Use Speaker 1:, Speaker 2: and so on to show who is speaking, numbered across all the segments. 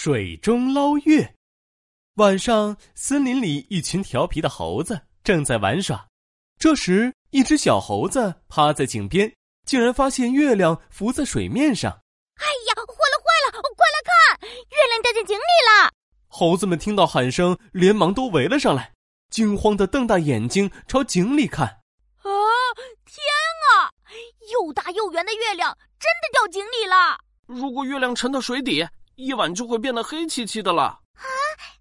Speaker 1: 水中捞月。晚上，森林里一群调皮的猴子正在玩耍。这时，一只小猴子趴在井边，竟然发现月亮浮在水面上。
Speaker 2: 哎呀，坏了坏了！快来看，月亮掉进井里了！
Speaker 1: 猴子们听到喊声，连忙都围了上来，惊慌的瞪大眼睛朝井里看。
Speaker 2: 啊！天啊！又大又圆的月亮真的掉井里了！
Speaker 3: 如果月亮沉到水底，一晚就会变得黑漆漆的了。啊！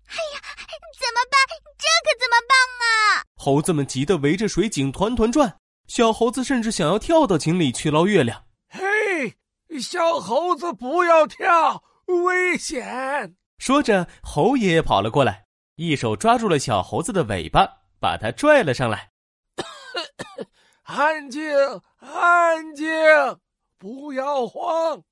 Speaker 2: 哎呀，怎么办？这可怎么办啊？
Speaker 1: 猴子们急得围着水井团团转，小猴子甚至想要跳到井里去捞月亮。
Speaker 4: 嘿，小猴子不要跳，危险！
Speaker 1: 说着，猴爷爷跑了过来，一手抓住了小猴子的尾巴，把它拽了上来。
Speaker 4: 安静，安静，不要慌。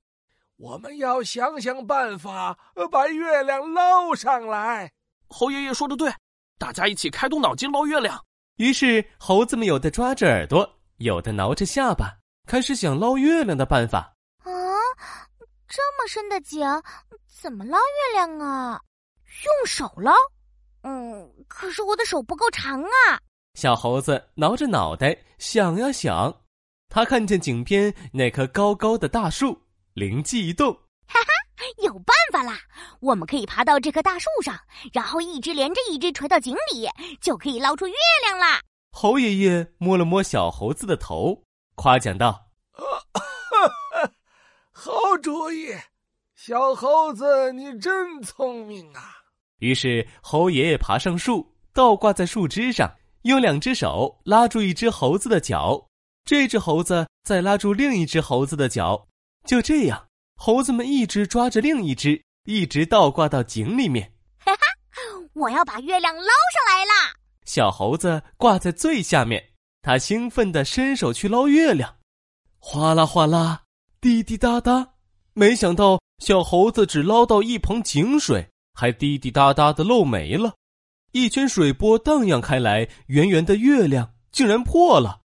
Speaker 4: 我们要想想办法把月亮捞上来。
Speaker 3: 猴爷爷说的对，大家一起开动脑筋捞月亮。
Speaker 1: 于是猴子们有的抓着耳朵，有的挠着下巴，开始想捞月亮的办法。
Speaker 2: 啊，这么深的井，怎么捞月亮啊？用手捞？嗯，可是我的手不够长啊。
Speaker 1: 小猴子挠着脑袋想呀想，他看见井边那棵高高的大树。灵机一动，
Speaker 2: 哈哈，有办法啦！我们可以爬到这棵大树上，然后一只连着一只垂到井里，就可以捞出月亮啦。
Speaker 1: 猴爷爷摸了摸小猴子的头，夸奖道：“
Speaker 4: 好主意，小猴子，你真聪明啊！”
Speaker 1: 于是猴爷爷爬上树，倒挂在树枝上，用两只手拉住一只猴子的脚，这只猴子再拉住另一只猴子的脚。就这样，猴子们一只抓着另一只，一直倒挂到井里面。
Speaker 2: 哈哈，我要把月亮捞上来啦！
Speaker 1: 小猴子挂在最下面，他兴奋地伸手去捞月亮，哗啦哗啦，滴滴答答。没想到小猴子只捞到一捧井水，还滴滴答答的漏没了。一圈水波荡漾开来，圆圆的月亮竟然破了。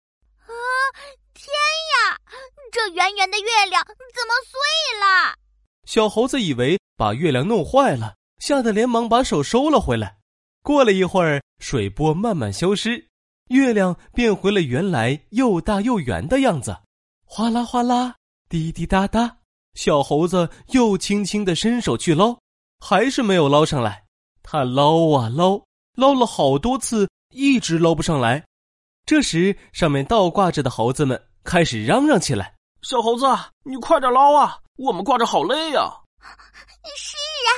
Speaker 2: 这圆圆的月亮怎么碎了？
Speaker 1: 小猴子以为把月亮弄坏了，吓得连忙把手收了回来。过了一会儿，水波慢慢消失，月亮变回了原来又大又圆的样子。哗啦哗啦，滴滴答答，小猴子又轻轻的伸手去捞，还是没有捞上来。他捞啊捞，捞了好多次，一直捞不上来。这时，上面倒挂着的猴子们开始嚷嚷起来。
Speaker 3: 小猴子，你快点捞啊！我们挂着好累呀。
Speaker 2: 是啊，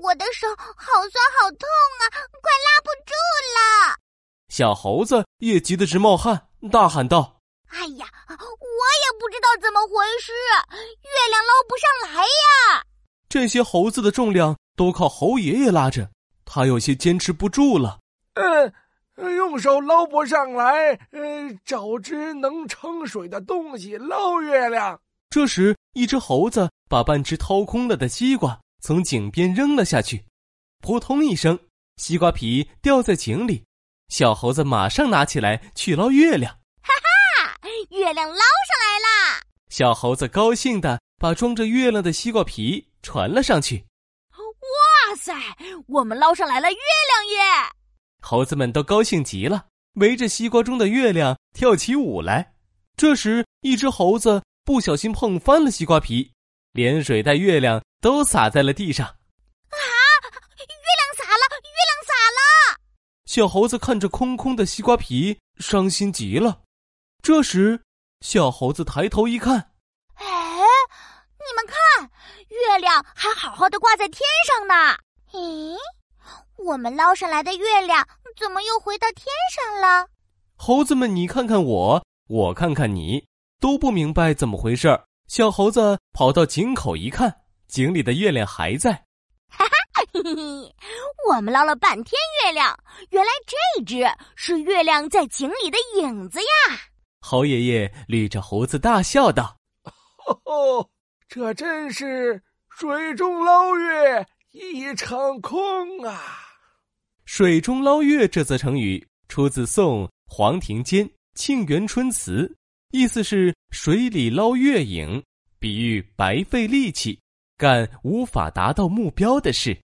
Speaker 2: 我的手好酸好痛啊，快拉不住了。
Speaker 1: 小猴子也急得直冒汗，大喊道：“
Speaker 2: 哎呀，我也不知道怎么回事，月亮捞不上来呀！”
Speaker 1: 这些猴子的重量都靠猴爷爷拉着，他有些坚持不住了。
Speaker 4: 嗯。用手捞不上来，呃，找只能盛水的东西捞月亮。
Speaker 1: 这时，一只猴子把半只掏空了的西瓜从井边扔了下去，扑通一声，西瓜皮掉在井里。小猴子马上拿起来去捞月亮。
Speaker 2: 哈哈，月亮捞上来啦！
Speaker 1: 小猴子高兴的把装着月亮的西瓜皮传了上去。
Speaker 2: 哇塞，我们捞上来了月亮耶！
Speaker 1: 猴子们都高兴极了，围着西瓜中的月亮跳起舞来。这时，一只猴子不小心碰翻了西瓜皮，连水带月亮都洒在了地上。啊！
Speaker 2: 月亮洒了！月亮洒了！
Speaker 1: 小猴子看着空空的西瓜皮，伤心极了。这时，小猴子抬头一看，
Speaker 2: 哎，你们看，月亮还好好的挂在天上呢。咦？我们捞上来的月亮怎么又回到天上了？
Speaker 1: 猴子们，你看看我，我看看你，都不明白怎么回事儿小猴子跑到井口一看，井里的月亮还在。
Speaker 2: 哈哈，嘿嘿，我们捞了半天月亮，原来这只是月亮在井里的影子呀！
Speaker 1: 猴爷爷捋着胡子大笑道：“
Speaker 4: 哦，这真是水中捞月一场空啊！”
Speaker 1: 水中捞月这则成语出自宋黄庭坚《沁园春》词，意思是水里捞月影，比喻白费力气。干无法达到目标的事。